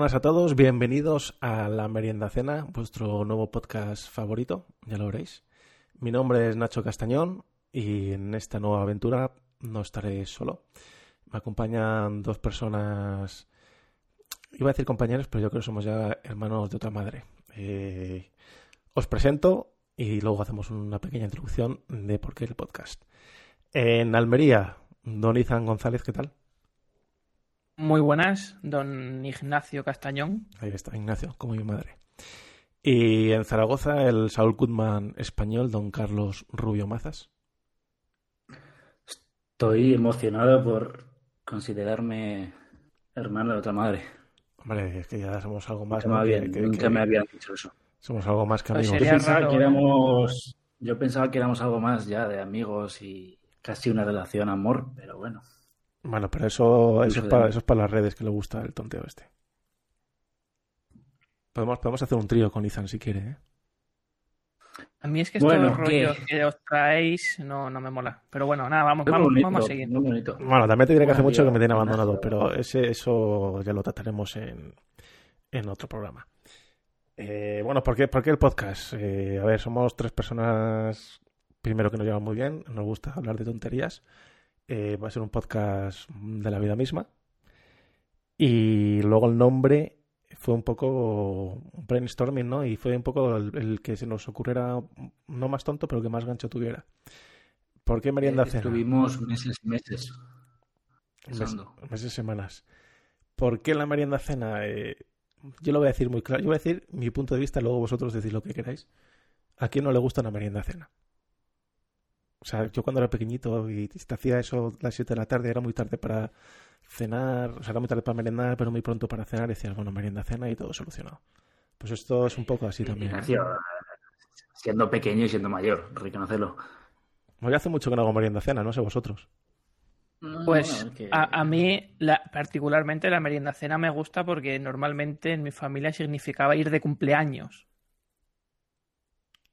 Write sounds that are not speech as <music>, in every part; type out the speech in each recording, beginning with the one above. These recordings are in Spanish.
Buenas a todos, bienvenidos a La Merienda Cena, vuestro nuevo podcast favorito, ya lo veréis. Mi nombre es Nacho Castañón y en esta nueva aventura no estaré solo. Me acompañan dos personas, iba a decir compañeros, pero yo creo que somos ya hermanos de otra madre. Eh, os presento y luego hacemos una pequeña introducción de por qué el podcast. En Almería, Don Izan González, ¿qué tal? Muy buenas, don Ignacio Castañón. Ahí está, Ignacio, como mi madre. Y en Zaragoza, el Saúl Goodman español, don Carlos Rubio Mazas. Estoy emocionado por considerarme hermano de otra madre. Hombre, es que ya somos algo más. Nunca, ¿no? me, que, habían, que- nunca que- me habían dicho eso. Somos algo más que Pues amigos. Yo sería pensaba, raro, que ¿eh? éramos, yo pensaba que éramos algo más ya de amigos y casi una relación amor, pero bueno. Bueno, pero eso, eso, es para, eso es para las redes que le gusta el tonteo este. Podemos, podemos hacer un trío con Izan si quiere, ¿eh? A mí es que estos Bueno, rollos ¿qué? que os traéis no, no me mola. Pero bueno, nada, vamos, vamos, bonito, vamos a seguir. Bueno, también te diré que hace mucho que me tiene Ignacio. abandonado, pero ese, eso ya lo trataremos en, en otro programa. Eh, bueno, ¿por qué, por qué el podcast? Eh, a ver, somos tres personas, primero que nos llevan muy bien, nos gusta hablar de tonterías. Eh, va a ser un podcast de la vida misma. Y luego el nombre fue un poco un brainstorming, ¿no? Y fue un poco el, el que se nos ocurriera, no más tonto, pero que más gancho tuviera. ¿Por qué merienda cena? Estuvimos meses y meses Mes- meses, semanas. ¿Por qué la merienda cena? Eh, yo lo voy a decir muy claro. Yo voy a decir mi punto de vista, luego vosotros decís lo que queráis. ¿A quién no le gusta una merienda cena? O sea, yo cuando era pequeñito y te hacía eso a las 7 de la tarde, era muy tarde para cenar, o sea, era muy tarde para merendar, pero muy pronto para cenar, y decías, bueno, merienda cena y todo solucionado. Pues esto es un poco así también. Ignacio, siendo pequeño y siendo mayor, reconocerlo. Yo hace mucho que no hago merienda cena, no sé vosotros. Pues Bueno, que- a, a mí la, particularmente la merienda cena me gusta porque normalmente en mi familia significaba ir de cumpleaños.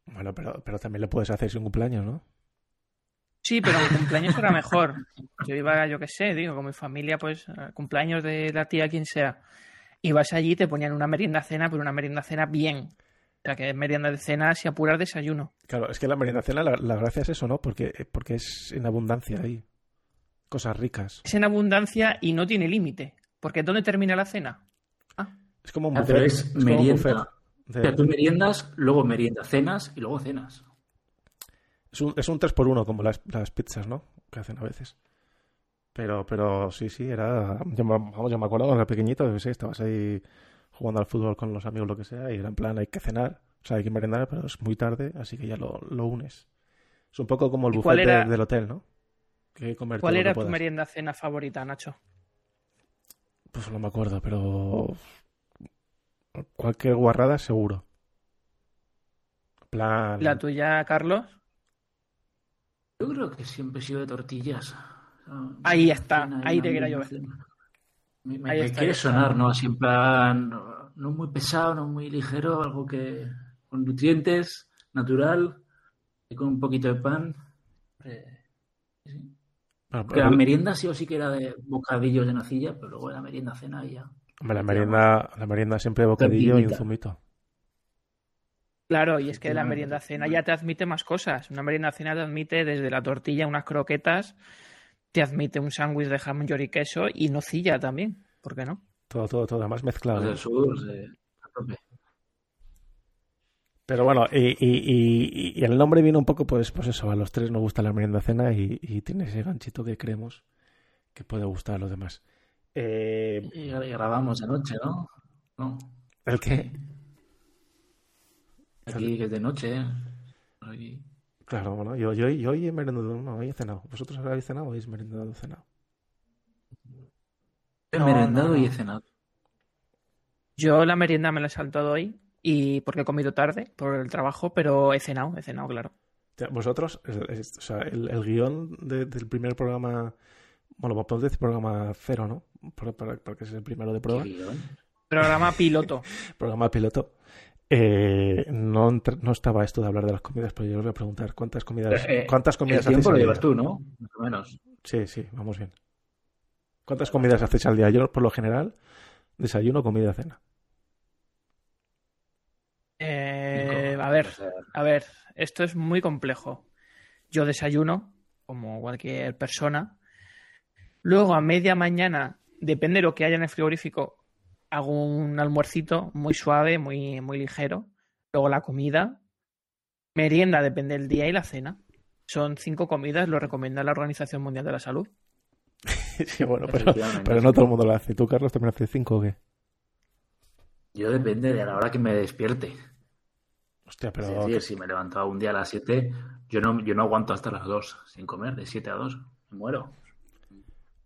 Bueno, pero, pero también lo puedes hacer sin cumpleaños, ¿no? Sí, pero mi cumpleaños era mejor. Yo iba, yo qué sé, digo, con mi familia, pues, a cumpleaños de la tía, quien sea. Ibas allí y te ponían una merienda cena, pero una merienda cena bien. O sea, que es merienda de cena si apuras desayuno. Claro, es que la merienda cena, la, la gracia es eso, ¿no? Porque, porque es en abundancia ahí. Cosas ricas. Es en abundancia y no tiene límite. Porque ¿dónde termina la cena? Es como un Ah, buffet. pero es como un merienda. buffet de- O sea, tú meriendas, luego meriendas, cenas y luego cenas. Es, un, es un 3 por 1 como las, las pizzas, ¿no? Que hacen a veces. Pero, pero sí, sí, era. Yo me, vamos, yo me acuerdo cuando era pequeñito, qué sé, estabas ahí jugando al fútbol con los amigos, lo que sea, y era en plan, hay que cenar, o sea, hay que merendar, pero es muy tarde, así que ya lo, lo unes. Es un poco como el ¿Y buffet cuál era- de- del hotel, ¿no? Que que comer ¿Cuál era que tu merienda cena favorita, Nacho? Pues no me acuerdo, pero. Cualquier guarrada, seguro. Plan. ¿La tuya, Carlos? Yo creo que siempre he sido de tortillas. Ahí está, ahí te quería yo. Me, me- Ahí me está, quiere sonar, ¿no? Así en plan, no, no muy pesado, no muy ligero, algo que con nutrientes, natural, y con un poquito de pan. Eh, sí. Bueno, Porque la pero- merienda sí o sí que era de bocadillos de nocilla, pero luego la merienda cena y ya. hombre, la merienda, la merienda siempre bocadillo y un zumito. Claro, y es que la merienda cena ya te admite más cosas. Una merienda cena te admite desde la tortilla unas croquetas, te admite un sándwich de jamón, york y queso y nocilla también. ¿Por qué no? Todo, todo, todo, además mezclado. Sur, eh. Pero bueno, y, y, y- y el nombre viene un poco, pues, pues eso, a los tres nos gusta la merienda cena y, y tiene ese ganchito que creemos que puede gustar a los demás. Eh, Y gra- grabamos de noche, ¿no? No. ¿El qué? Aquí que es de noche, ¿eh? Claro, bueno, yo, yo, yo hoy he merendado, no, hoy he cenado. ¿Vosotros habéis cenado o habéis merendado o cenado? He No, merendado no, no. y he cenado. Yo la merienda me la he saltado hoy y porque he comido tarde por el trabajo, pero he cenado, he cenado, claro. Vosotros, es- o sea, el, el guion de- del primer programa, bueno, podemos decir programa cero, ¿no? Porque es el primero de prueba. Qué guion. Programa piloto. <laughs> programa piloto. Eh, no, no estaba esto de hablar de las comidas, pero yo os voy a preguntar cuántas comidas, Eh, eh, cuántas El comidas hacéis tiempo al lo día. llevas tú, ¿no? Más o menos. Sí, sí, vamos bien. ¿Cuántas comidas hacéis al día? Yo, por lo general, Desayuno, comida, cena. Eh, a ver, a ver, esto es muy complejo. Yo desayuno, como cualquier persona. Luego a media mañana, depende de lo que haya en el frigorífico, hago un almuercito muy suave, muy, muy ligero. Luego la comida. Merienda depende del día y la cena. Son cinco comidas, lo recomienda la Organización Mundial de la Salud. <laughs> sí, bueno, pero, pero no todo el mundo lo hace. ¿Tú, Carlos, también haces cinco o qué? Yo depende de la hora que me despierte. Hostia, Es pero... decir, si me levanto un día a las 7, yo no, yo no aguanto hasta las 2 sin comer, de 7 a 2. Me muero.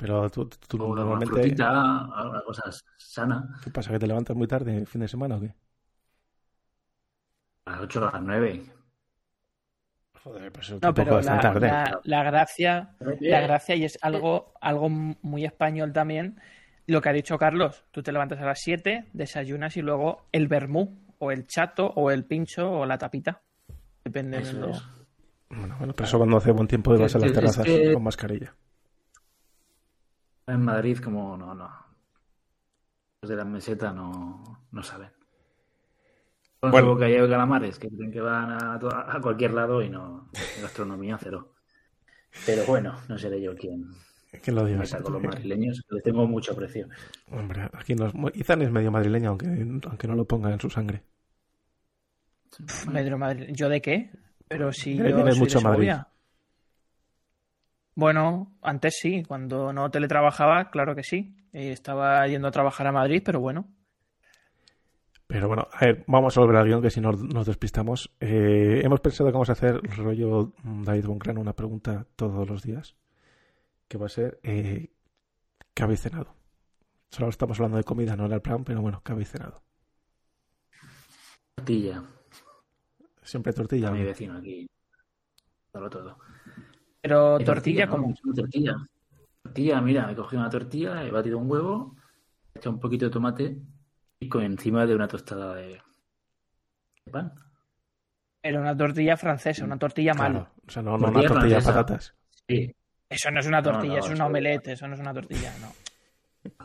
Pero tú, tú- tú O una normalmente... frutita, alguna cosa sana. ¿Qué pasa? ¿Que te levantas muy tarde el fin de semana o qué? A las 8 a las 9. Joder, pues eso No, pero la, tarde. la- la gracia, la gracia, y es algo, algo muy español también, lo que ha dicho Carlos. Tú te levantas a las 7, desayunas y luego el vermú, o el chato, o el pincho, o la tapita. Depende de lo- es. Bueno, bueno, pero eso cuando hace buen tiempo ibas a las es terrazas que- con mascarilla. En Madrid, como no, no. Los de la meseta no, no saben. Con Bueno. de calamares, que creen que van a, cualquier lado y no. Gastronomía cero. Pero bueno, no seré yo quien ¿Quién lo diga? con los madrileños. Les tengo mucho aprecio. Hombre, aquí no es... Izan es medio madrileño, aunque, aunque no lo ponga en su sangre. ¿Yo de qué? Pero si yo soy mucho de Madrid. Segovia. Bueno, antes sí, cuando no teletrabajaba, claro que sí. Eh, Estaba yendo a trabajar a Madrid, pero bueno. Pero bueno, a ver, vamos a volver al guion, que si no nos despistamos. Eh, hemos pensado que vamos a hacer rollo David Boncran una pregunta todos los días, que va a ser eh, ¿qué habéis cenado? Solo estamos hablando de comida, no era el plan, pero bueno, ¿qué habéis cenado? Tortilla. Siempre tortilla. A mi ¿no? vecino aquí. Todo, todo. Pero tortilla, ¿no? como. Una tortilla. Tortilla, mira, me he cogido una tortilla, he batido un huevo, he echado un poquito de tomate y con encima de una tostada de, de pan. Era una tortilla francesa, una tortilla Claro, mal. o sea, no, no una Tortilla de patatas. Sí. Eso no es una tortilla, no, es un eso- omelette, eso no es una tortilla, no.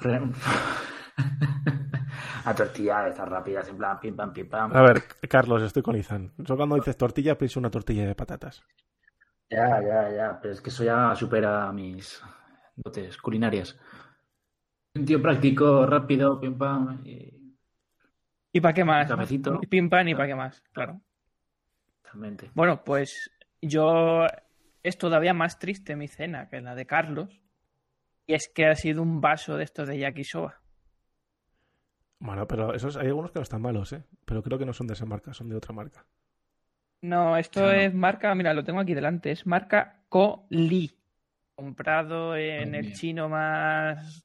<laughs> La tortilla de estas rápidas, en plan pim pam, pim pam. A ver, Carlos, estoy con Izan. Yo cuando dices tortilla, pienso una tortilla de patatas. Ya, ya, ya. Pero es que eso ya supera mis dotes culinarias. Un tío práctico, rápido, pim pam. y- ¿Y para qué más? Cafecito. Y pim pam, y para qué más, claro. Totalmente. Bueno, pues yo es todavía más triste mi cena que la de Carlos. Y es que ha sido un vaso de estos de yakisoba. Bueno, pero esos hay algunos que no están malos, ¿eh? Pero creo que no son de esa marca, son de otra marca. No, esto No, no. es marca, mira, lo tengo aquí delante, es marca Coli. Comprado en el mía. chino más,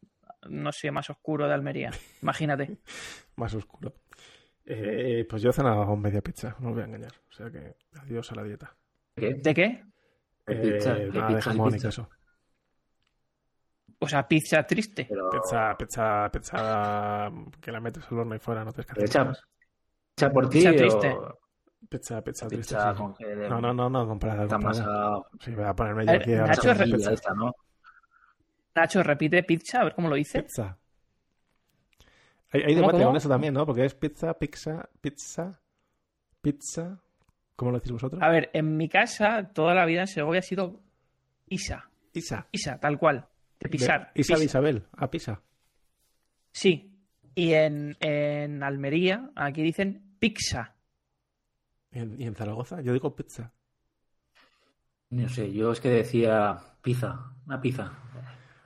no sé, más oscuro de Almería. <laughs> Imagínate. Más oscuro. Eh, pues yo he cenado media pizza, no os voy a engañar. O sea que adiós a la dieta. ¿Qué? ¿De qué? ¿Qué pizza? Eh, ¿Qué nada de pizza? ¿Qué jamón y pizza? queso. O sea, pizza triste. Pero, Pizza, pizza, pizza que la metes al horno y fuera, no te escapas. hecha, hecha por ti Pizza o triste. Pizza, pizza, triste, pizza sí. con No, no, no, no, comprada, Está más a... Sí, voy a ponerme A yo aquí ahora Nacho, re- esta, ¿no? Nacho, repite pizza, a ver cómo lo dice. Pizza. Hay, hay ¿Cómo, debate cómo? con eso también, ¿no? Porque es pizza, pizza, pizza, pizza. ¿Cómo lo decís vosotros? A ver, en mi casa toda la vida en Segovia ha sido Isa. Isa. Isa, tal cual. De pisar. De Isa de. Isabel, a Pisa. Sí. Y en, en Almería, aquí dicen pizza. ¿Y en, Zaragoza? Yo digo pizza. No sé, yo es que decía pizza, una pizza.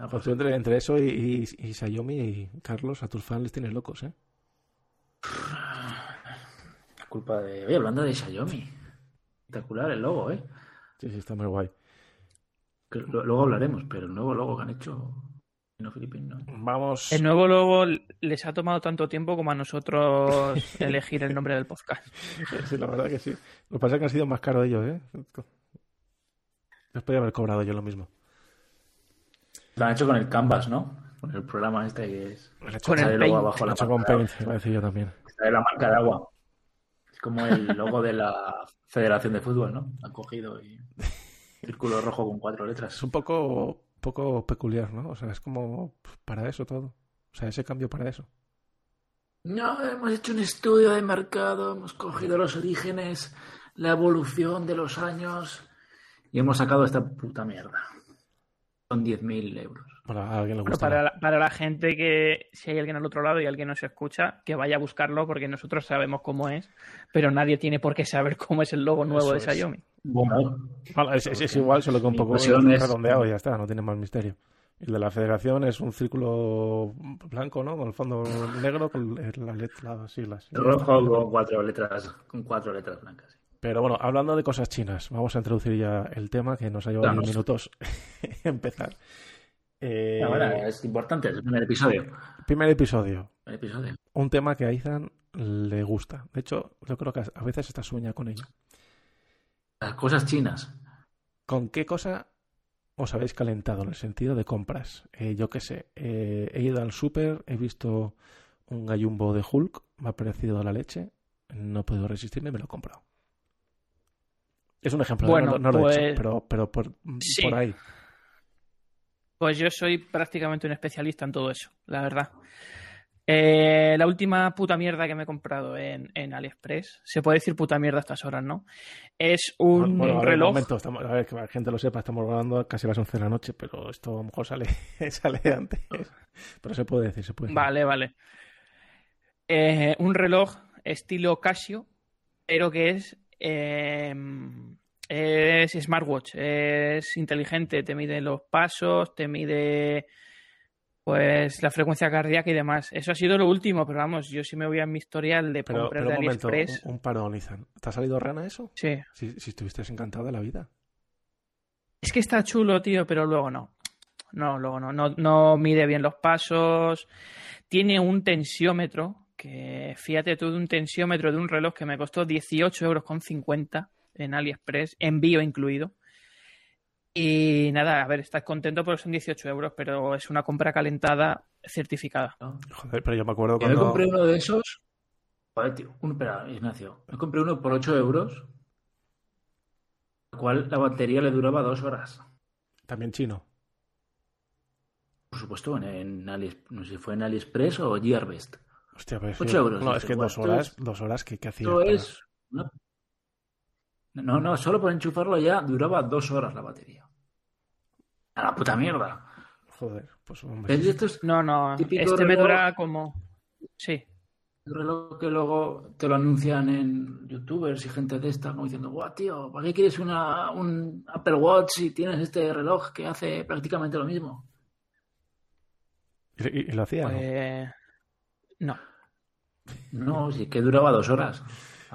Pues entre, entre eso y, y, y Sayomi y Carlos, a tus fans les tienes locos, ¿eh? la culpa de... Oye, hablando de Xiaomi. Espectacular el logo, ¿eh? Sí, sí, está muy guay. Que lo- luego hablaremos, pero el nuevo logo que han hecho no filipino. Vamos. El nuevo logo les ha tomado tanto tiempo como a nosotros <laughs> elegir el nombre del podcast. <laughs> Sí, la verdad que sí. Lo que pasa es que han sido más caros ellos, ¿eh? Les podía haber cobrado yo lo mismo. Lo han hecho con el Canvas, ¿no? Con el programa este que es... Lo he hecho Con el Paint. abajo lo he la hecho con Paint, iba a decir yo también. sale la marca de agua. Es como el logo de la Federación de Fútbol, ¿no? Han cogido y... Círculo rojo con cuatro letras. Es un poco, poco peculiar, ¿no? O sea, es como para eso todo. O sea, ese cambio para eso. No, hemos hecho un estudio de mercado, hemos cogido los orígenes, la evolución de los años y hemos sacado esta puta mierda. Son 10.000 euros. Bueno, a alguien le Pero gusta. para, la, para la gente que, si hay alguien al otro lado y alguien nos escucha, que vaya a buscarlo porque nosotros sabemos cómo es, pero nadie tiene por qué saber <laughs> cómo es el logo nuevo Eso de es. Xiaomi. Bueno, es, es- es igual, solo que un poco redondeado y ya está, no tiene más misterio. El de la federación es un círculo blanco, ¿no? Con el fondo negro, con las letras, las siglas. rojo con cuatro letras, con cuatro letras blancas. Pero bueno, hablando de cosas chinas, vamos a introducir ya el tema que nos ha llevado Vamos. 10 minutos <laughs> empezar. Eh, Ahora es importante, es el primer episodio. primer episodio, un tema que a Ethan le gusta. De hecho, yo creo que a veces está sueña con ello. Las cosas chinas. ¿Con qué cosa os habéis calentado en el sentido de compras? Eh, yo qué sé, eh, he ido al súper, he visto un gallumbo de Hulk, me ha parecido la leche, no he podido resistirme y me lo he comprado. Es un ejemplo, ¿eh? Bueno, no, no lo he pues- hecho, pero, pero por, Sí. por ahí. Pues yo soy prácticamente un especialista en todo eso, la verdad. Eh, la última puta mierda que me he comprado en, en AliExpress, se puede decir puta mierda a estas horas, ¿no? Es un Bueno, a ver, un reloj. momento, estamos- a ver, que la gente lo sepa, estamos grabando casi a las 11 de la noche, pero esto a lo mejor sale, <laughs> sale antes. Pero se puede decir, se puede decir. Vale, vale. Eh, un reloj estilo Casio, pero que es, eh, es smartwatch, es inteligente, te mide los pasos, te mide pues la frecuencia cardíaca y demás. Eso ha sido lo último, pero vamos, yo sí me voy a mi historial de Pero, compras pero de un momento, AliExpress. un, un parón, Izan. ¿Te ha salido rana eso? Sí. Si, si estuviste encantado de la vida. Es que está chulo, tío, pero luego no. No, luego no. No, no mide bien los pasos. Tiene un tensiómetro, que fíjate tú de un tensiómetro de un reloj que me costó 18 euros con 50 en AliExpress, envío incluido. Y nada, a ver, estás contento porque son 18 euros, pero es una compra calentada certificada. ¿no? Joder, pero yo me acuerdo Yo me cuando... compré uno de esos. Joder, tío. Un, espera, Ignacio. Me compré uno por 8 euros. El cual la batería le duraba dos horas. También chino. Por supuesto, en, en Ali- no sé si fue en AliExpress o Gearbest. Hostia, pero es Ocho que- euros, No, es que dos ¿cuánto horas, dos horas, ¿qué, qué hacías? Esto para- es. una- No, no, solo por enchufarlo ya duraba dos horas la batería. A la puta mierda. Joder, pues hombre. Es No, no, este me reloj. dura como... Sí, reloj que luego te lo anuncian en youtubers y gente de esta, como diciendo, guau, tío, ¿para qué quieres una, un Apple Watch si tienes este reloj que hace prácticamente lo mismo? ¿Y, y- y lo hacía? no? pues... No. No, sí que duraba dos horas.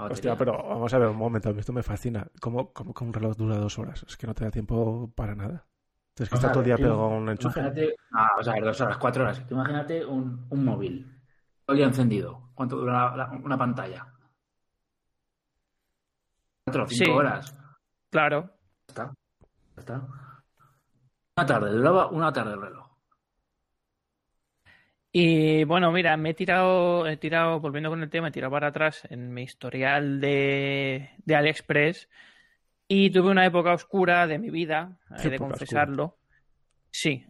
Batería. Hostia, pero vamos a ver un momento, a mí esto me fascina. ¿Cómo, cómo que un reloj dura dos horas? Es que no te da tiempo para nada. Tienes que O estar sea, todo el día pegado a un enchufe. Imagínate, ah, o sea, dos horas, cuatro horas. Imagínate un, un móvil, todo el día encendido. ¿Cuánto dura la- una pantalla? Cuatro, cinco Sí. horas. Claro. Ya está. Ya está. Una tarde, duraba una tarde el reloj. Y bueno, mira, me he tirado, he tirado, volviendo con el tema, he tirado para atrás en mi historial de, de AliExpress y tuve una época oscura de mi vida, he de Época confesarlo. Sí,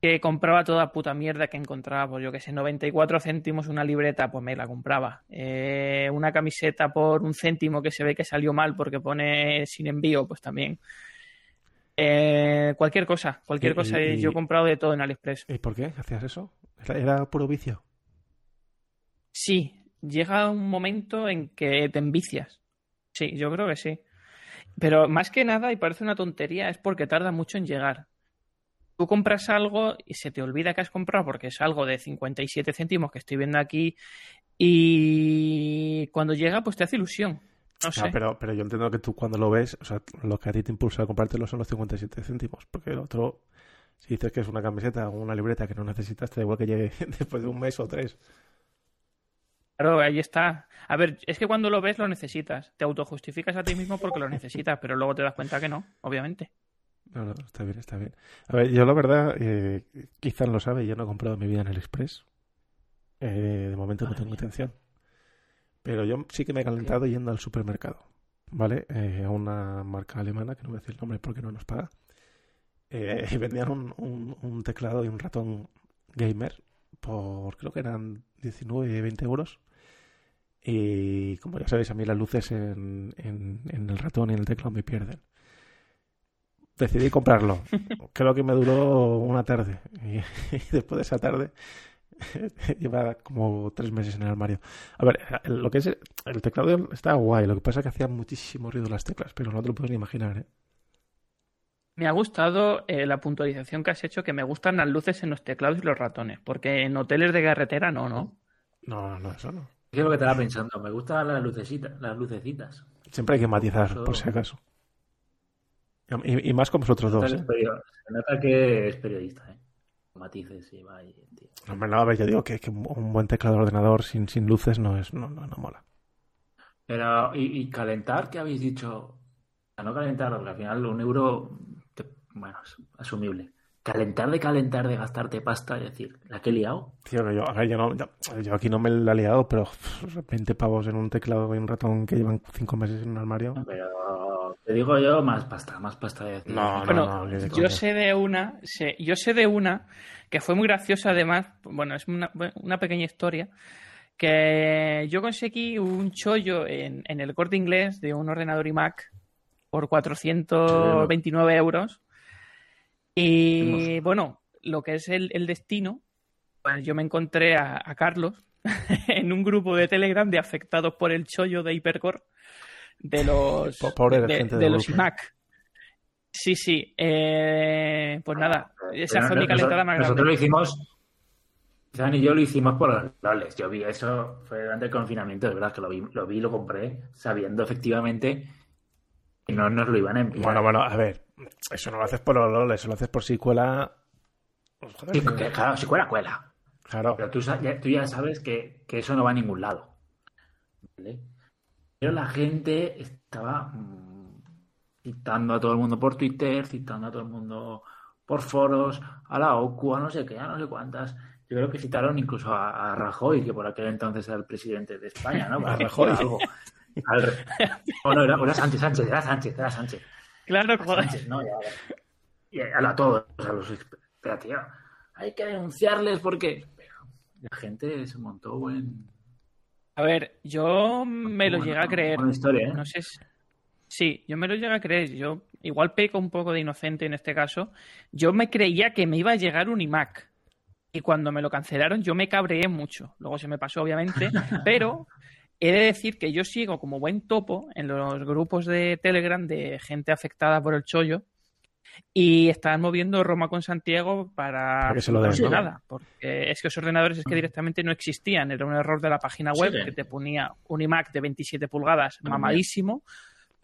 que compraba toda puta mierda que encontraba, pues yo que sé, 94 céntimos una libreta, pues me la compraba. Eh, una camiseta por un céntimo que se ve que salió mal porque pone sin envío, pues también. Eh, cualquier cosa, cualquier Y- cosa. y- Yo he comprado de todo en AliExpress. ¿Y por qué hacías eso? Era, era puro vicio. Sí, llega un momento en que te envicias. Sí, yo creo que sí. Pero más que nada, y parece una tontería, es porque tarda mucho en llegar. Tú compras algo y se te olvida que has comprado porque es algo de 57 céntimos que estoy viendo aquí y cuando llega pues te hace ilusión. No sé. Pero, pero yo entiendo que tú cuando lo ves, o sea, lo que a ti te impulsa a comprártelo son los 57 céntimos. Porque el otro, si dices que es una camiseta o una libreta que no necesitas, te da igual que llegue <laughs> después de un mes o tres. Claro, ahí está. A ver, es que cuando lo ves lo necesitas. Te autojustificas a ti mismo porque lo necesitas, pero luego te das cuenta que no, obviamente. No, no, está bien, está bien. A ver, yo la verdad, eh, quizás lo sabe, yo no he comprado mi vida en el Express. Eh, de momento no tengo mía. intención. Pero yo sí que me he calentado yendo al supermercado, ¿vale? Eh, a una marca alemana, que no voy a decir el nombre porque no nos paga. Eh, y <laughs> vendían un, un- un teclado y un ratón gamer por creo que eran 19, 20 euros. Y como ya sabéis, a mí las luces en, en, en el ratón y en el teclado me pierden. Decidí comprarlo. <laughs> Creo que me duró una tarde. Y, y <laughs> después de esa tarde <laughs> lleva como tres meses en el armario. A ver, lo que es el teclado está guay. Lo que pasa es que hacía muchísimo ruido las teclas, pero no te lo puedes ni imaginar. ¿eh? Me ha gustado eh, la puntualización que has hecho, que me gustan las luces en los teclados y los ratones, porque en hoteles de carretera no, ¿no? No, no, no, eso no. ¿Qué es lo que te estaba pensando? Me gustan las lucecitas, las lucecitas. Siempre hay que matizar, Eso- por si acaso. Y, y más con vosotros dos, Se ¿eh? nota que es periodista, ¿eh? Matices y va ahí, tío. Hombre, no, a ver, yo digo que, que un buen teclado de ordenador sin, sin luces no es, no, no, no mola. Pero, ¿y, y calentar qué habéis dicho? A no calentar, porque al final un euro, te- bueno, es asumible. Calentar de calentar, de gastarte pasta, es decir, la que he liado. Tío, yo, a ver, yo, no, yo, yo aquí no me la he liado, pero pff, 20 pavos en un teclado y un ratón que llevan 5 meses en un armario. Pero te digo yo, más pasta, más pasta. de No, no, Bueno, no, de yo sé de una, sé- yo sé de una que fue muy graciosa además, bueno, es una, una pequeña historia, que yo conseguí un chollo en, en el corte inglés de un ordenador iMac por 429 euros. Y bueno, lo que es el, el destino, pues yo me encontré a, a Carlos <laughs> en un grupo de Telegram de afectados por el chollo de Hypercore de los, pobre de, gente de los iMac. Sí, sí. eh, pues nada, esa Pero fue mi nosotros- calentada más Nosotros grande. lo hicimos, Zan y yo lo hicimos por los loles. Yo vi eso, fue durante el confinamiento, es verdad que lo vi, lo vi y lo compré, sabiendo efectivamente que no nos lo iban a enviar. Bueno, bueno, a ver, eso no lo haces por LOL, eso lo haces por si cuela. Pues, Sí, que- que, claro, si cuela, cuela. claro. Pero tú, tú ya sabes que, que eso no va a ningún lado. ¿Vale? Pero la gente estaba mm, citando a todo el mundo por Twitter, citando a todo el mundo por foros, a la OCU, a no sé qué, a no sé cuántas. Yo creo que citaron incluso a, a Rajoy, que por aquel entonces era el presidente de España, ¿no? <laughs> Para Rajoy. algo. Al no, era, era Sánchez, Sánchez, era Sánchez, era Sánchez. Claro, joder. Sánchez, no, ya. Y a, todos, a los Pero, tío, hay que denunciarles porque pero la gente se montó buen. A ver, yo me lo buena- llegué a creer. buena historia, ¿eh? No sé si... Sí, yo me lo llegué a creer. Yo igual peco un poco de inocente en este caso. Yo me creía que me iba a llegar un iMac. Y cuando me lo cancelaron, yo me cabreé mucho. Luego se me pasó, obviamente. <laughs> pero he de decir que yo sigo como buen topo en los grupos de Telegram de gente afectada por el chollo. Y están moviendo Roma con Santiago para, Para que se lo den, nada. Porque es que esos ordenadores es que directamente no existían. Era un error de la página web Sí. que te ponía un iMac de 27 pulgadas También. mamadísimo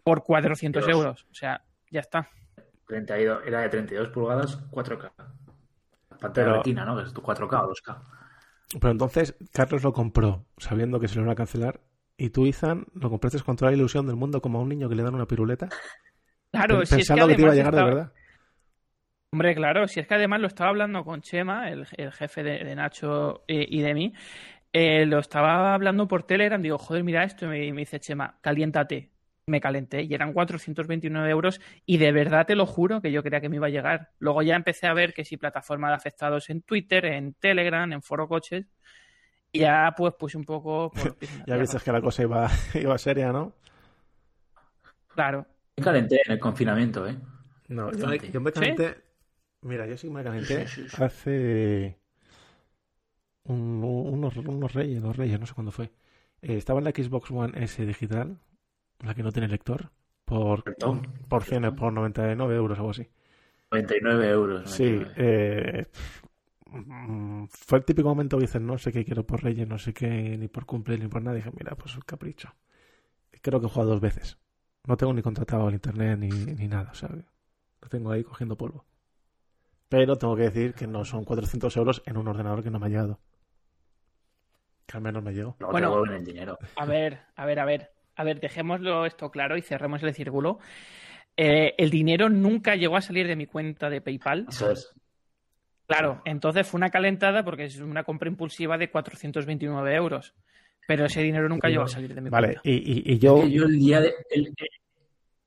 por 400 Dios. euros. O sea, ya está. 32, era de 32 pulgadas, 4K. Pantalla Pero- retina, ¿no? Que es tu 4K o 2K. Pero entonces, Carlos lo compró sabiendo que se lo iban a cancelar. Y tú, Izan, lo compraste con toda la ilusión del mundo como a un niño que le dan una piruleta. Claro, pen- si es que pensando que, te iba a llegar de verdad. Hombre, claro, si es que además lo estaba hablando con Chema, el, el jefe de, de Nacho eh, y de mí, eh, lo estaba hablando por Telegram, digo, joder, mira esto, y me, dice Chema, caliéntate. Me calenté y eran 429 euros y de verdad te lo juro que yo creía que me iba a llegar. Luego ya empecé a ver que si plataforma de afectados en Twitter, en Telegram, en Foro Coches, y ya pues puse un poco por <laughs> Ya viste que la cosa iba, <laughs> iba seria, ¿no? Claro. Me calenté en el confinamiento, ¿eh? No, yo me, Bastante. yo me calenté. Mira, yo sí me calenté Sí, sí, sí. hace un- unos, unos reyes, dos reyes, no sé cuándo fue. Eh, estaba en la Xbox One S digital, la que no tiene lector, por, Perdón. por 100, por 99 euros o algo así. 99 euros. Sí, 99. eh, fue el típico momento que dices, no sé qué quiero por Reyes, no sé qué, ni por cumple, ni por nada. Dije, mira, pues un capricho. Creo que he jugado dos veces. No tengo ni contratado el internet ni, ni nada, o sea, lo tengo ahí cogiendo polvo. Pero tengo que decir que no son 400 euros en un ordenador que no me ha llegado. Que al menos me llegó. Luego Bueno. el dinero. A ver, a ver, a ver. A ver, dejémoslo esto claro y cerremos el círculo. Eh, el dinero nunca llegó a salir de mi cuenta de PayPal. Eso es. Claro, entonces fue una calentada porque es una compra impulsiva de 429 euros. Pero ese dinero nunca llegó a no. salir de mi Vale, cuenta. y, y- y yo... Yo el día de. el-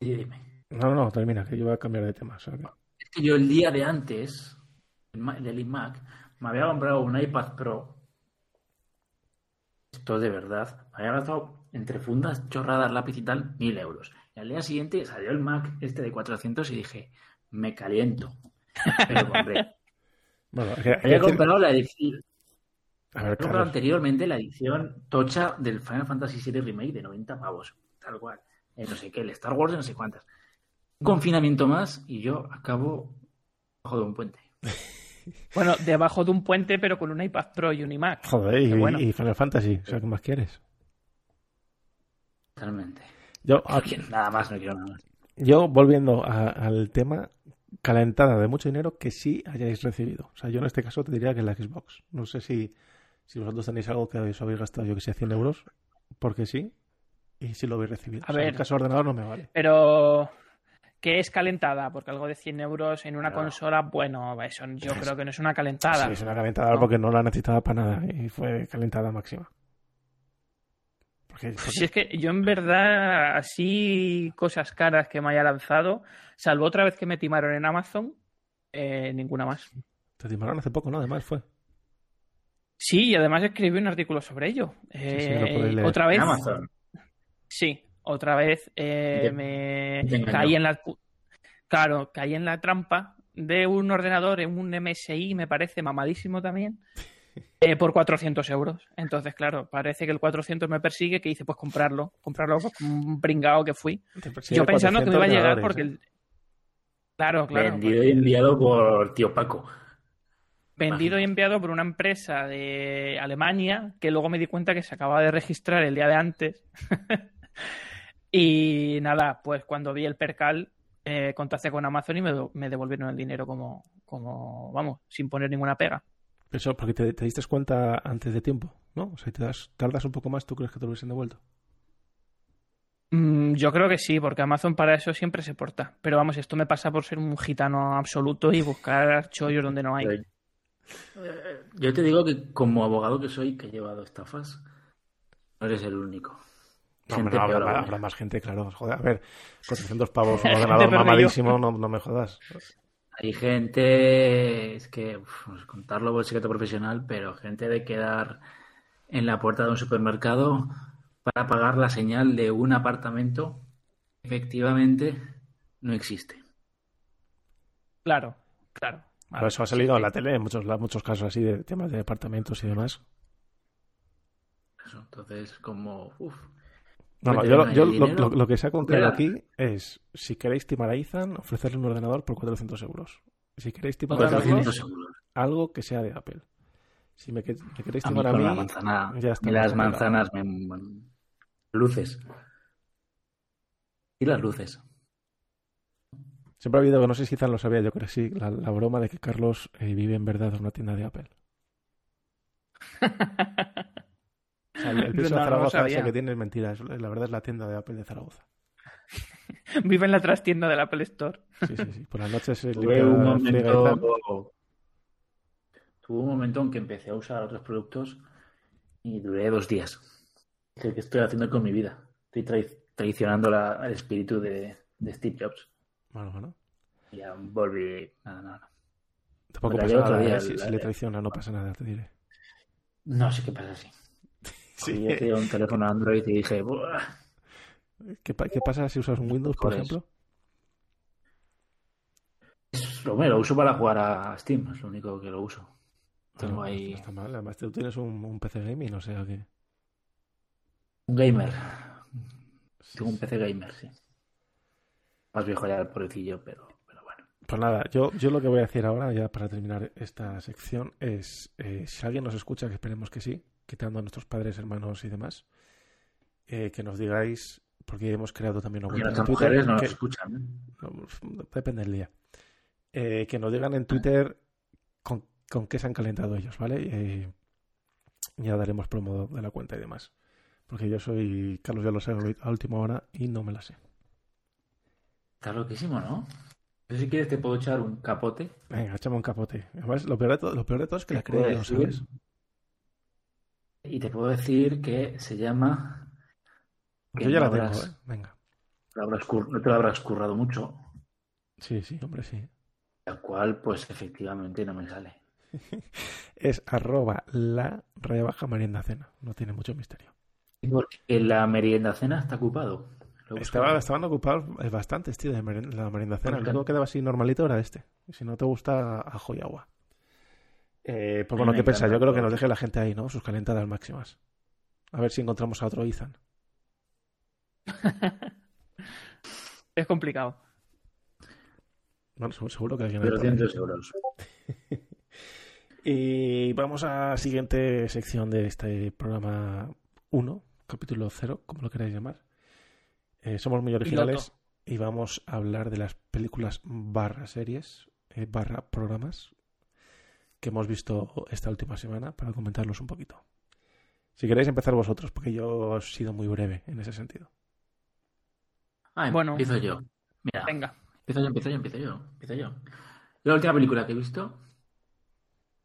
el- dime. No, no, termina, que yo voy a cambiar de tema. Que- yo el día de antes, del iMac, me había comprado un iPad Pro. Esto de verdad. Me había gastado entre fundas, chorradas, lápiz y tal, mil euros. Y al día siguiente salió el Mac este de 400 y dije, me caliento. <laughs> Pero compré. Bueno, Había comprado la edición. A ver, Había comprado anteriormente la edición tocha del Final Fantasy VII Remake de 90 pavos. Tal cual. Eh, no sé qué, el Star Wars de no sé cuántas. Un confinamiento más y yo acabo bajo de un puente. <laughs> Bueno, debajo de un puente, pero con un iPad Pro y un iMac. joder, y, Qué bueno. y Final Fantasy, o sea, ¿qué más quieres? Totalmente. Yo, a- Nada más, no quiero nada más. yo volviendo a- al tema, calentada de mucho dinero que sí hayáis recibido. O sea, yo en este caso te diría que la Xbox. No sé si, si vosotros tenéis algo que os habéis gastado, yo que sé, 100 euros, porque sí, y si lo habéis recibido. A O sea, en ver. el caso de ordenador no me vale. Pero, ¿qué es calentada? Porque algo de 100 euros en una consola, bueno, eso yo Es- creo que no es una calentada. Sí, es una calentada No. porque no la necesitaba para nada y fue calentada máxima. Porque, Pues porque- si es que yo en verdad, así cosas caras que me haya lanzado, salvo otra vez que me timaron en Amazon, eh, ninguna más. te timaron hace poco, ¿no? Además fue. Sí, y además escribí un artículo sobre ello. sí, Eh, lo podéis leer. otra vez, En Amazon. sí, otra vez eh, me caí en la, claro, caí en la trampa de un ordenador en un MSI, me parece mamadísimo también, <laughs> eh, por 400 euros. Entonces, claro, parece que el 400 me persigue, que hice pues comprarlo, comprarlo pues, como un pringao que fui. Yo pensando que me 400 iba a llegar porque ¿eh? el... Claro, claro. Vendido porque y enviado por tío Paco. Vendido y enviado por una empresa de Alemania que luego me di cuenta que se acababa de registrar el día de antes. <laughs> y nada, pues cuando vi el percal, eh, contacté con Amazon y me, me devolvieron el dinero como, como, vamos, sin poner ninguna pega. Eso porque te, te diste cuenta antes de tiempo, ¿no? O sea, te das, tardas un poco más, ¿tú crees que te lo hubiesen devuelto? Mm, yo creo que sí, porque Amazon para eso siempre se porta. Pero vamos, esto me pasa por ser un gitano absoluto y buscar chollos donde no hay. Yo te digo que como abogado que soy, que he llevado estafas, no eres el único. No, Gente hombre, no, peor habrá, más gente, claro. Joder, a ver, 400 pavos, un <laughs> ordenador mamadísimo, no, no me jodas. Hay gente, es que uf, contarlo por secreto profesional, pero gente de quedar en la puerta de un supermercado para pagar la señal de un apartamento, efectivamente no existe. Claro, claro. Ahora eso ha salido en la tele en muchos, muchos casos así de temas de departamentos y demás. Eso, entonces, como, uf, No, no, yo, lo- ahí yo el lo, dinero. lo- lo que en claro Mira. aquí es, si queréis timar a Ethan, ofrecerle un ordenador por 400 euros. Si queréis timar a. Carlos, 400 euros. algo que sea de Apple. Si me, que- me queréis A mí timar a mí, la manzana, ya está y las manzanas me, me- luces. Y las luces. siempre ha habido, que no sé si Ethan lo sabía, yo creo que sí, la, la broma de que Carlos eh, vive en verdad en una tienda de Apple. <laughs> Sea, el, el <laughs> piso No, no de Zaragoza ese sabía. que tiene es mentira, es- la verdad es la tienda de Apple de Zaragoza. <laughs> Vive en la trastienda del Apple Store. Sí, sí, sí. Por las noches se Tuve limpia, un momento, tuve un momento en que empecé a usar otros productos y duré dos días. ¿Qué, qué estoy haciendo con mi vida? Estoy trai- traicionando la- el espíritu de, de Steve Jobs. Bueno, bueno. Y ya volví. Nada, nada. Tampoco Me pasa nada, día ¿eh? si le traiciona no pasa nada, te diré. No sé qué pasa así. Sí. Yo tenía un teléfono Android y dije, "Buah". ¿Qué, pa- qué pasa si usas un Windows, por ejemplo? Es lo, lo uso para jugar a Steam, es lo único que lo uso. Tengo Bueno, ahí No está mal. Además, tú tienes un, un PC gaming, o sea que... un gamer. Tengo un PC gamer, sí. Más viejo ya el pobrecillo, pero, pero bueno. Pues nada, yo, yo lo que voy a decir ahora, ya para terminar esta sección, es eh, si alguien nos escucha, que esperemos que sí, quitando a nuestros padres, hermanos y demás, eh, que nos digáis, porque hemos creado también una cuenta en Twitter, mujeres no que- escuchan. ¿eh? no, depende del día, Eh, que nos digan en Twitter con, con qué se han calentado ellos, ¿vale? Eh, ya daremos promo de la cuenta y demás. Porque yo soy, Carlos ya lo sé a última hora y no me la sé. Está loquísimo, ¿no? Yo si quieres te puedo echar un capote. Venga, échame un capote. Además, lo peor de todo, lo peor de todo es que la creo ¿sabes? Y te puedo decir que se llama... que Yo ya no la tengo, ¿eh? Venga. lo habrás cur- no te lo habrás currado mucho. Sí, sí, hombre, sí. La cual, pues efectivamente no me sale. <laughs> es arroba la raya baja merienda cena. No tiene mucho misterio. Porque la merienda cena está ocupado. Estaba, estaban ocupados eh, bastantes, tío, de la merienda cena. Que quedaba así normalito era este. Si no te gusta, ajo y agua. Eh, pues bueno, ¿qué encanta Yo creo que nos deje la gente ahí, ¿no? Sus calentadas máximas. A ver si encontramos a otro Ethan. <laughs> Es complicado. Bueno, se- seguro que alguien hay Pero por ahí. 200 euros. <laughs> Y vamos a la siguiente sección de este programa 1, capítulo 0, como lo queráis llamar. Eh, somos muy originales y vamos a hablar de las películas barra series, eh, barra programas que hemos visto esta última semana para comentarlos un poquito. Si queréis empezar vosotros, porque yo he sido muy breve en ese sentido. Ah, Bueno. empiezo yo. Mira, Venga. empiezo yo, empiezo yo, empiezo yo, empiezo yo. La última película que he visto,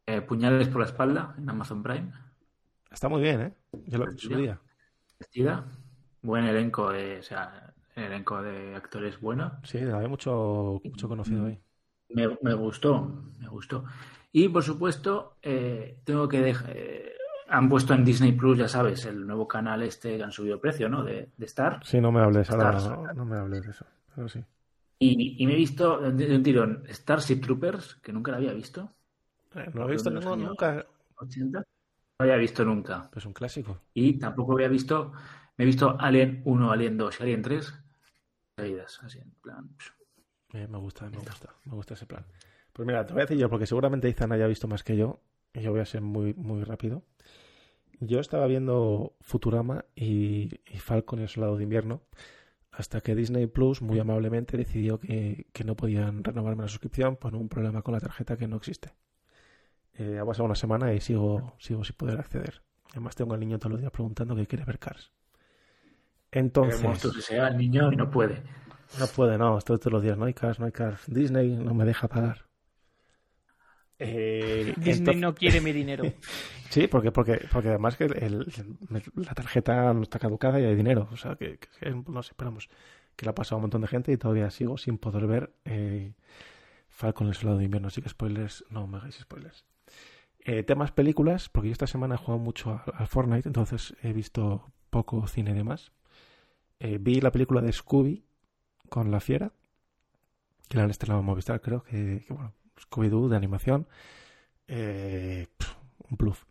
eh, Puñales por la espalda, en Amazon Prime. Está muy bien, ¿eh? Yo lo subía. Vestida. Buen elenco, de, o sea, elenco de actores bueno. Sí, había mucho, mucho conocido ahí. Me, me gustó, me gustó. Y por supuesto, eh, tengo que dejar. eh, han puesto en Disney Plus, ya sabes, el nuevo canal este que han subido el precio, ¿no? De, de Star. Sí, no me hables ahora, no, no me hables de eso. Pero sí. Y, y me he visto de, un tirón Starship Troopers, que nunca la había visto. Eh, No lo he visto ningún- nunca. 80. No había visto nunca. Es un clásico. Y tampoco había visto. Me he visto Alien 1, Alien 2 y Alien 3 seguidas, así en plan. Eh, me gusta, me gusta, me gusta ese plan. Pues mira, te voy a decir yo, porque seguramente Izan haya visto más que yo, y yo voy a ser muy, muy rápido. Yo estaba viendo Futurama y, y Falcon y el Soldado de Invierno, hasta que Disney Plus muy amablemente decidió que, que no podían renovarme la suscripción por un problema con la tarjeta que no existe. Eh, ha pasado una semana y sigo, sigo sin poder acceder. Además tengo al niño todos los días preguntando que quiere ver Cars. El Entonces... monstruo que sea el niño y no puede. No puede, no, estoy todos los días, no hay cars, no hay cars. Disney no me deja pagar. Eh, Disney entonces- no quiere mi dinero. <laughs> Sí, porque, porque, porque además que el- el- la tarjeta no está caducada y hay dinero. O sea, que, que- no sé, esperamos que le ha pasado a un montón de gente y todavía sigo sin poder ver eh, Falcon el Soldado de Invierno. Así que spoilers, no me hagáis spoilers. Eh, temas películas, porque yo esta semana he jugado mucho al, al Fortnite, entonces he visto poco cine de más. Eh, vi la película de Scooby con la fiera, que la han estrenado en Movistar, creo que, que, bueno, Scooby-Doo de animación. Eh, un bluff.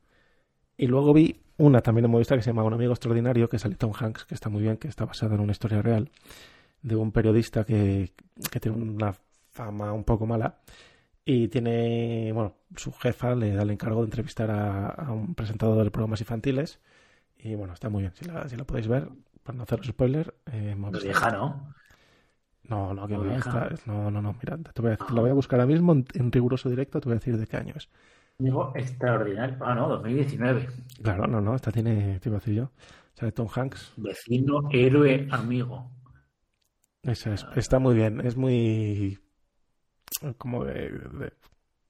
Y luego vi una también en Movistar que se llama Un amigo extraordinario, que sale Tom Hanks, que está muy bien, que está basada en una historia real, de un periodista que, que tiene una fama un poco mala y tiene, bueno, su jefa le da el encargo de entrevistar a, a un presentador de programas infantiles y bueno, está muy bien, si la, si la podéis ver, para no haceros spoiler, eh, Movistar. vieja, ¿no? No, no, que vieja. está- no, no, no, mira, te voy a, te la voy a buscar ahora mismo en, en riguroso directo, te voy a decir de qué año es. Digo, extraordinario. Ah, no, 2019. Claro, no, no, esta tiene, te iba a decir yo, sale Tom Hanks, Vecino, héroe, amigo. Esa es- está muy bien, es muy como de, de-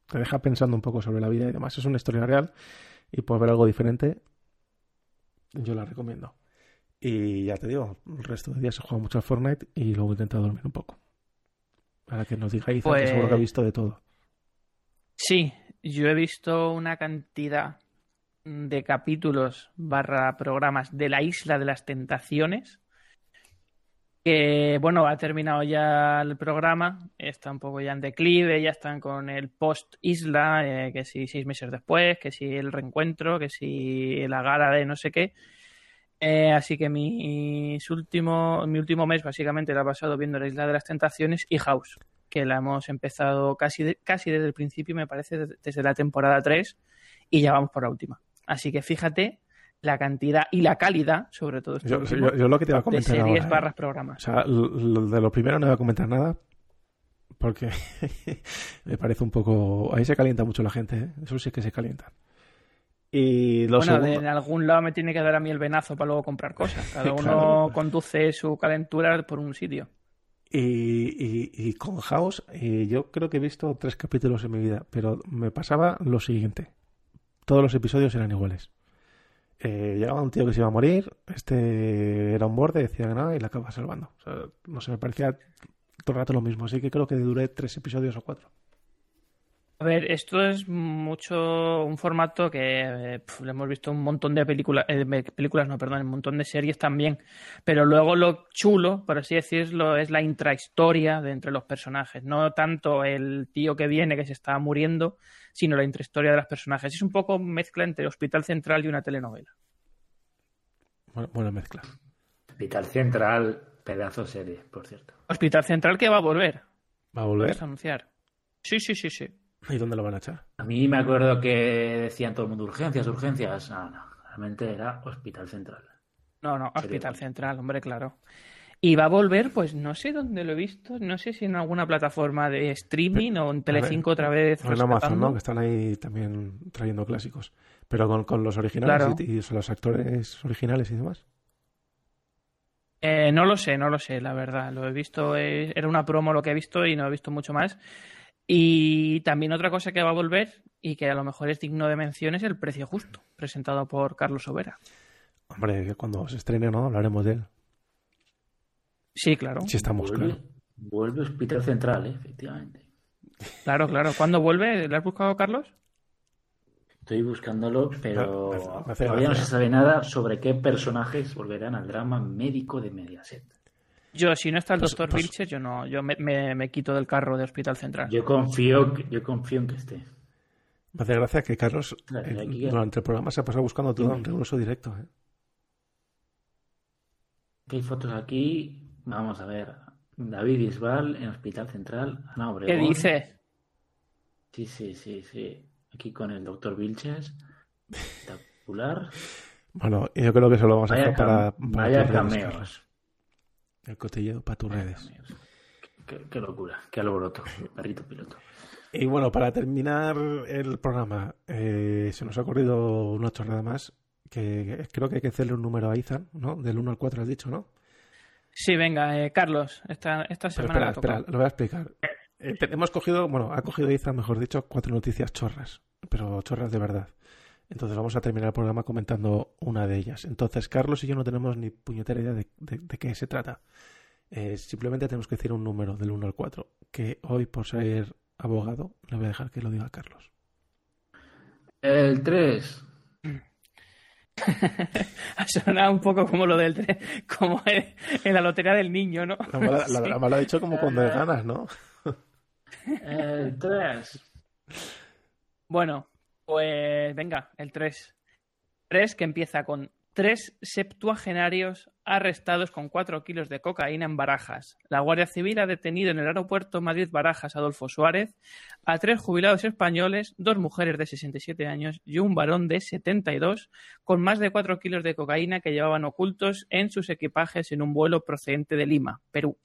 te deja pensando un poco sobre la vida y demás. Es una historia real y por ver algo diferente, yo la recomiendo. Y ya te digo, el resto de días he jugado mucho al Fortnite y luego he intentado dormir un poco. Para que nos digáis, que Pues- seguro que ha visto de todo. Sí, yo he visto una cantidad de capítulos barra programas de la Isla de las Tentaciones. Que bueno, ha terminado ya el programa, está un poco ya en declive, ya están con el post Isla, eh, que si seis meses después, que si el reencuentro, que si la gala de no sé qué. Eh, así que mis último, mi último mes básicamente lo ha pasado viendo la Isla de las Tentaciones y House que la hemos empezado casi, de- casi desde el principio, me parece, desde, la temporada 3 y ya vamos por la última. Así que fíjate la cantidad y la calidad, sobre todo, esto Yo, yo- yo lo que te iba a de comentar series ahora, ¿eh? barras O programas. sea, lo- de lo primero no voy a comentar nada porque <laughs> me parece un poco... Ahí se calienta mucho la gente, ¿eh? Eso sí que se calienta. Y lo Bueno, de, en algún lado me tiene que dar a mí el venazo para luego comprar cosas. <laughs> Cada uno Claro. conduce su calentura por un sitio. Y, y- y con House, eh, yo creo que he visto tres capítulos en mi vida, pero me pasaba lo siguiente. Todos los episodios eran iguales. Eh, llegaba un tío que se iba a morir, este era un borde, decía que no, y la acaba salvando. O sea, no sé, me parecía todo el rato lo mismo, así que creo que duré tres episodios o cuatro. A ver, esto es mucho un formato que eh, pf, le hemos visto un montón de películas, eh, películas, no, perdón, un montón de series también. Pero luego lo chulo, por así decirlo, es la intrahistoria de entre los personajes. No tanto el tío que viene que se está muriendo, sino la intrahistoria de los personajes. Es un poco mezcla entre Hospital Central y una telenovela. Buena, buena mezcla. Hospital Central, pedazo serie, por cierto. Hospital Central que va a volver. ¿Va a Lo volver? vas a anunciar. Sí, sí, sí, sí. ¿Y dónde lo van a echar? A mí me acuerdo que decían todo el mundo urgencias, urgencias. No, no, realmente era Hospital Central. No, no, Hospital. Central, hombre, claro. Y va a volver, pues no sé dónde lo he visto, no sé si en alguna plataforma de streaming o en Telecinco otra vez. O en Amazon. ¿no? Que están ahí también trayendo clásicos. Pero con, con los originales Claro. y, y los actores originales y demás. Eh, no lo sé, no lo sé, la verdad. Lo he visto, eh, era una promo lo que he visto y no he visto mucho más. Y también otra cosa que va a volver y que a lo mejor es digno de mención es el precio justo, presentado por Carlos Overa. Hombre, cuando se estrene, ¿no? Hablaremos de él. Sí, claro. Si estamos, vuelve, claro. vuelve Hospital Central, ¿eh? efectivamente. Claro, claro. ¿Cuándo vuelve? ¿Lo has buscado, Carlos? Estoy buscándolo, pero Me me todavía no se sabe nada sobre qué personajes volverán al drama médico de Mediaset. Yo, si no está el Pues- doctor pues- Vilches, yo no, yo me, me- me quito del carro de Hospital Central. Yo confío, yo confío en que esté. Me hace gracia que Carlos Claro, eh, aquí- durante el programa se ha pasado buscando todo en riguroso directo. ¿eh? Hay fotos aquí. Vamos a ver. David Bisbal en Hospital Central. Ana ¿Qué Obregón. dice? Sí, sí, sí, sí. Aquí con el doctor Vilches. Espectacular. Bueno, yo creo que eso lo vamos a dejar para, para vaya cameos. El cotilleo para tus redes. Qué, qué locura. Qué alboroto. Perrito piloto. Y bueno, para terminar el programa, eh, se nos ha ocurrido una chorrada más. Que creo que hay que hacerle un número a Izan, ¿no? Del 1 al 4 has dicho, ¿no? Sí, venga, eh, Carlos, esta, esta Pero semana espera, toca. espera, lo voy a explicar. Eh, hemos cogido, bueno, ha cogido Izan, mejor dicho, cuatro noticias chorras, pero chorras de verdad. Entonces vamos a terminar el programa comentando una de ellas. Entonces, Carlos y yo no tenemos ni puñetera idea de, de- de qué se trata. Eh, simplemente tenemos que decir un número del 1 al 4, que hoy, por ser abogado, le voy a dejar que lo diga Carlos. El 3. <laughs> Ha sonado un poco como lo del tren, como en, en la lotería del niño, ¿no? La mala, la- Sí. la mala ha dicho como cuando ganas, ¿no? El 3. Bueno, pues venga, el 3. 3 que empieza con tres septuagenarios arrestados con 4 kilos de cocaína en Barajas. La Guardia Civil ha detenido en el aeropuerto Madrid-Barajas Adolfo Suárez a tres jubilados españoles, dos mujeres de 67 años y un varón de 72, con más de 4 kilos de cocaína que llevaban ocultos en sus equipajes en un vuelo procedente de Lima, Perú.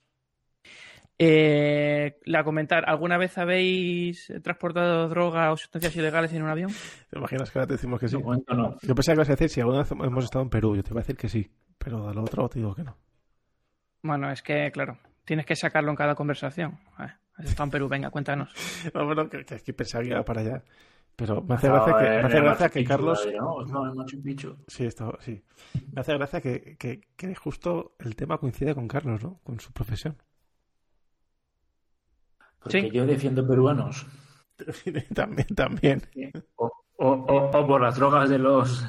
Eh, la comentar, ¿alguna vez habéis transportado droga o sustancias ilegales en un avión? ¿Te imaginas que ahora te decimos que sí? No. Yo pensaba que ibas a decir si alguna vez hemos estado en Perú. Yo te iba a decir que sí, pero al otro te digo que no. Bueno, es que, claro, tienes que sacarlo en cada conversación. Eh, has estado en Perú, venga, cuéntanos. <laughs> No, bueno, que, que, que pensaba que iba para allá. Pero me hace gracia que, me hace gracia que Carlos. Sí, esto, sí. Me hace gracia que, que, que justo el tema coincide con Carlos, ¿no? Con su profesión. Porque Sí. yo defiendo peruanos. <laughs> también, también. O, o, o, o por las drogas de los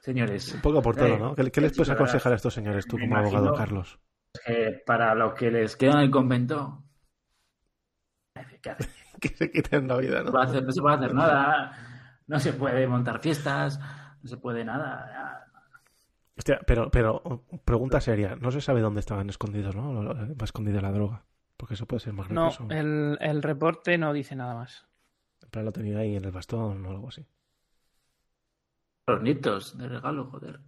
señores. Un poco por todo, Eh, ¿no? ¿Qué, qué les puedes aconsejar a estos señores, tú como abogado, Carlos? Eh, para lo que les queda en el convento. <laughs> Que se quiten la vida, No, ¿no? se puede hacer, no se puede hacer nada. No se puede montar fiestas. No se puede nada. Hostia, pero, pero, pregunta seria. No se sabe dónde estaban escondidos, ¿no? Va escondida la droga. Porque eso puede ser más No, gracioso. el, el reporte no dice nada más. Plan, lo tenía ahí en el bastón o algo así. Los nietos de regalo, joder.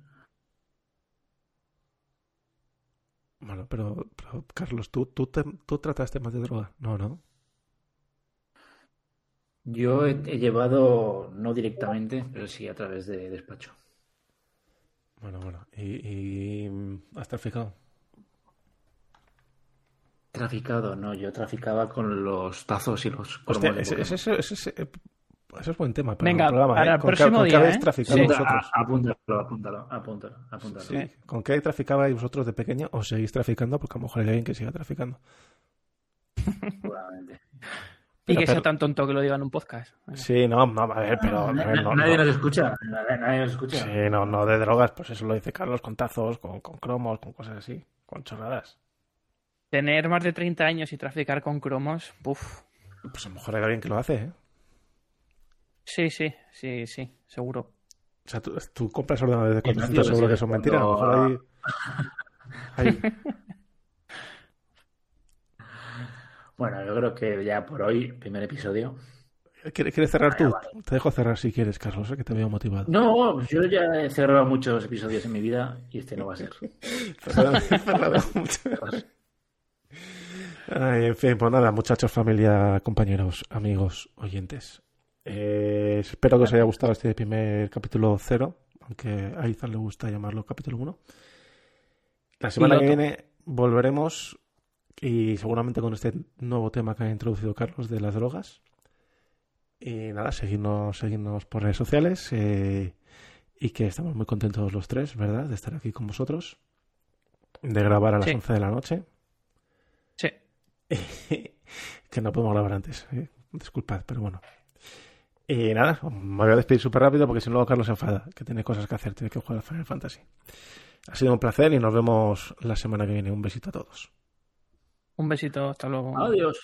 Bueno, pero, pero, Carlos, ¿tú, tú, te- tú trataste más de droga? No, no. Yo he, he llevado, no directamente, pero sí a través de despacho. Bueno, bueno. ¿Y, y has traficado? Traficado, no, yo traficaba con los tazos y los cromos Hostia, ese, Pokémon. ese- ese- ese- eh, eso es buen tema para Venga, el programa. para ¿eh? el ¿Con qué- próximo con qué día, habéis ¿eh? traficado Sí. vosotros? A- apúntalo, apúntalo, apúntalo, apúntalo. Sí. ¿Con qué traficabais vosotros de pequeño o seguís traficando? Porque a lo mejor hay alguien que siga traficando. Seguramente. Y que Pero- sea tan tonto que lo diga en un podcast. Sí, no, no, a ver, pero... a Na- ver, no, nadie no. nos escucha. Nadie, nadie nos escucha. Sí, no, no de drogas, pues eso lo dice Carlos, con tazos, con, con cromos, con cosas así, con chorradas. Tener más de 30 años y traficar con cromos, puf. Pues a lo mejor hay alguien que lo hace, ¿eh? Sí, sí, sí, sí, seguro. O sea, tú, tú compras ordenadores de Y no 400 digo seguro que son cuando- mentiras. A lo mejor hay... <laughs> hay- Bueno, yo creo que ya por hoy, primer episodio. ¿Quieres quieres cerrar tú? Vale, Te dejo cerrar si quieres, Carlos, ¿eh? que te veo motivado. No, yo ya he cerrado muchos episodios en mi vida y este no va a ser. <laughs> Cerrado- cerrado mucho. Ay, en fin, pues nada, muchachos, familia, compañeros, amigos, oyentes. Eh, espero que os haya gustado este primer capítulo cero, aunque a Izan le gusta llamarlo capítulo 1. La semana que viene volveremos y seguramente con este nuevo tema que ha introducido Carlos de las drogas. Y nada, seguirnos, seguirnos por redes sociales eh, y que estamos muy contentos los tres, ¿verdad? De estar aquí con vosotros, de grabar a las Sí. 11 de la noche. <laughs> Que no podemos grabar antes. ¿eh? Disculpad, pero bueno. Y nada, me voy a despedir súper rápido porque si no luego Carlos se enfada, que tiene cosas que hacer, tiene que jugar al Final Fantasy. Ha sido un placer y nos vemos la semana que viene. Un besito a todos. Un besito, hasta luego. Adiós.